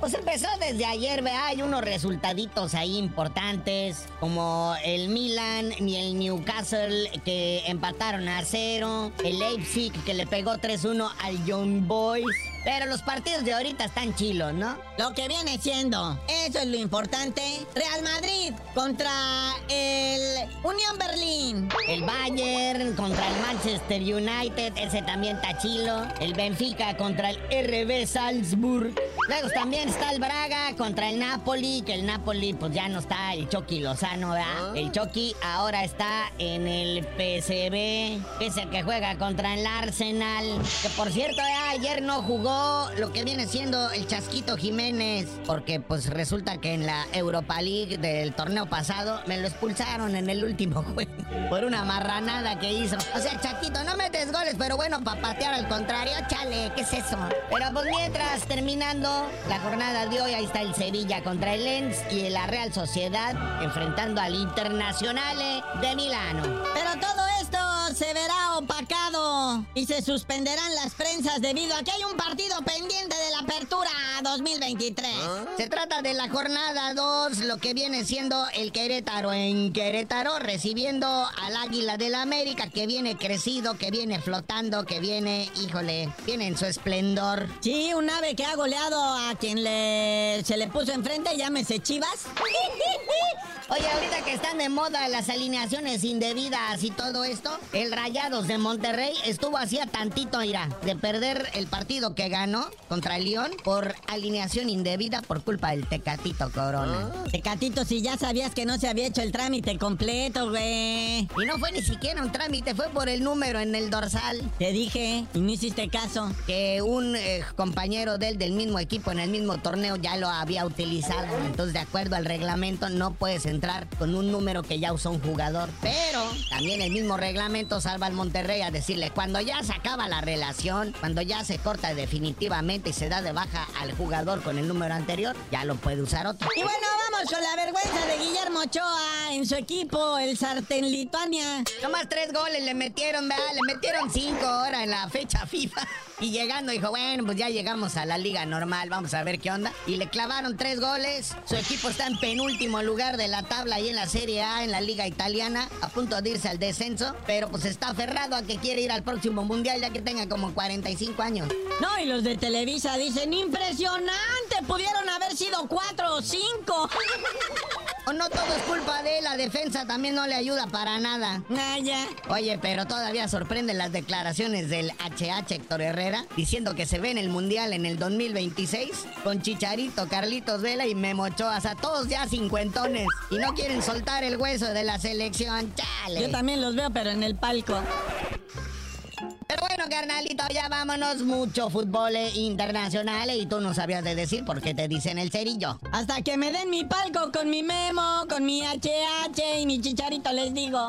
Pues empezó desde ayer, vea, hay unos resultaditos ahí importantes, como el Milan ni el Newcastle que empataron a cero, el Leipzig que le pegó 3-1 al Young Boys. Pero los partidos de ahorita están chilos, ¿no? Lo que viene siendo, eso es lo importante. Real Madrid contra el Unión Berlín. El Bayern contra el Manchester United, ese también está chilo. El Benfica contra el RB Salzburg. Luego también está el Braga contra el Napoli, que el Napoli pues ya no está el Chucky Lozano, ¿verdad? El Chucky ahora está en el PSV, es el que juega contra el Arsenal. Que por cierto, ayer no jugó lo que viene siendo el Chasquito Jiménez, porque pues resulta que en la Europa League del torneo pasado me lo expulsaron en el último juego por una marranada que hizo. O sea, Chaquito, no metes goles, pero bueno, para patear al contrario, chale, ¿qué es eso? Pero pues mientras terminando la jornada de hoy, ahí está el Sevilla contra el Lens y la Real Sociedad enfrentando al Internazionale de Milano. Y se suspenderán las prensas debido a que hay un partido pendiente de la apertura 2023. Se trata de la jornada 2, lo que viene siendo el Querétaro en Querétaro, recibiendo al Águila del la América, que viene crecido, que viene flotando, que viene, híjole, viene en su esplendor. Sí, un ave que ha goleado a quien le, se le puso enfrente, llámese Chivas. Oye, ahorita que están de moda las alineaciones indebidas y todo esto, el Rayados de Monterrey estuvo hacía tantito, mira, de perder el partido que ganó contra el León por alineación indebida por culpa del Tecatito Corona. Ah. Tecatito, si ya sabías que no se había hecho el trámite completo, güey. Y no fue ni siquiera un trámite, fue por el número en el dorsal. Te dije, y no hiciste caso. Que un eh, compañero de él del mismo equipo en el mismo torneo ya lo había utilizado. Entonces, de acuerdo al reglamento, no puedes entrar con un número que ya usó un jugador. Pero también el mismo reglamento salva al Monterrey a decirle, cuando ya se acaba la relación, cuando ya se corta definitivamente y se da de baja al jugador con el número anterior, ya lo puede usar otro. Y bueno, vamos con la vergüenza de Guillermo Ochoa en su equipo, el Sartén Lituania. Nomás tres goles le metieron, ¿verdad? Le metieron cinco ahora en la fecha FIFA. Y llegando dijo, bueno, pues ya llegamos a la liga normal, vamos a ver qué onda. Y le clavaron tres goles. Su equipo está en penúltimo lugar de la tabla y en la Serie A, en la liga italiana, a punto de irse al descenso. Pero pues está aferrado a que quiere ir al próximo mundial ya que tenga como 45 años. No, y los de Televisa dicen, impresionante, pudieron haber sido cuatro o cinco. O no todo es culpa de él, defensa también no le ayuda para nada. Naya. Oye, pero todavía sorprenden las declaraciones del HH Héctor Herrera diciendo que se ve en el Mundial en el 2026 con Chicharito, Carlitos Vela y Memo Ochoa. O sea, todos ya cincuentones y no quieren soltar el hueso de la selección. Chale. Yo también los veo, pero en el palco. Carnalito, ya vámonos. Mucho fútbol internacional y tú no sabías de decir por qué te dicen el cerillo. Hasta que me den mi palco con mi memo, con mi HH y mi chicharito, les digo.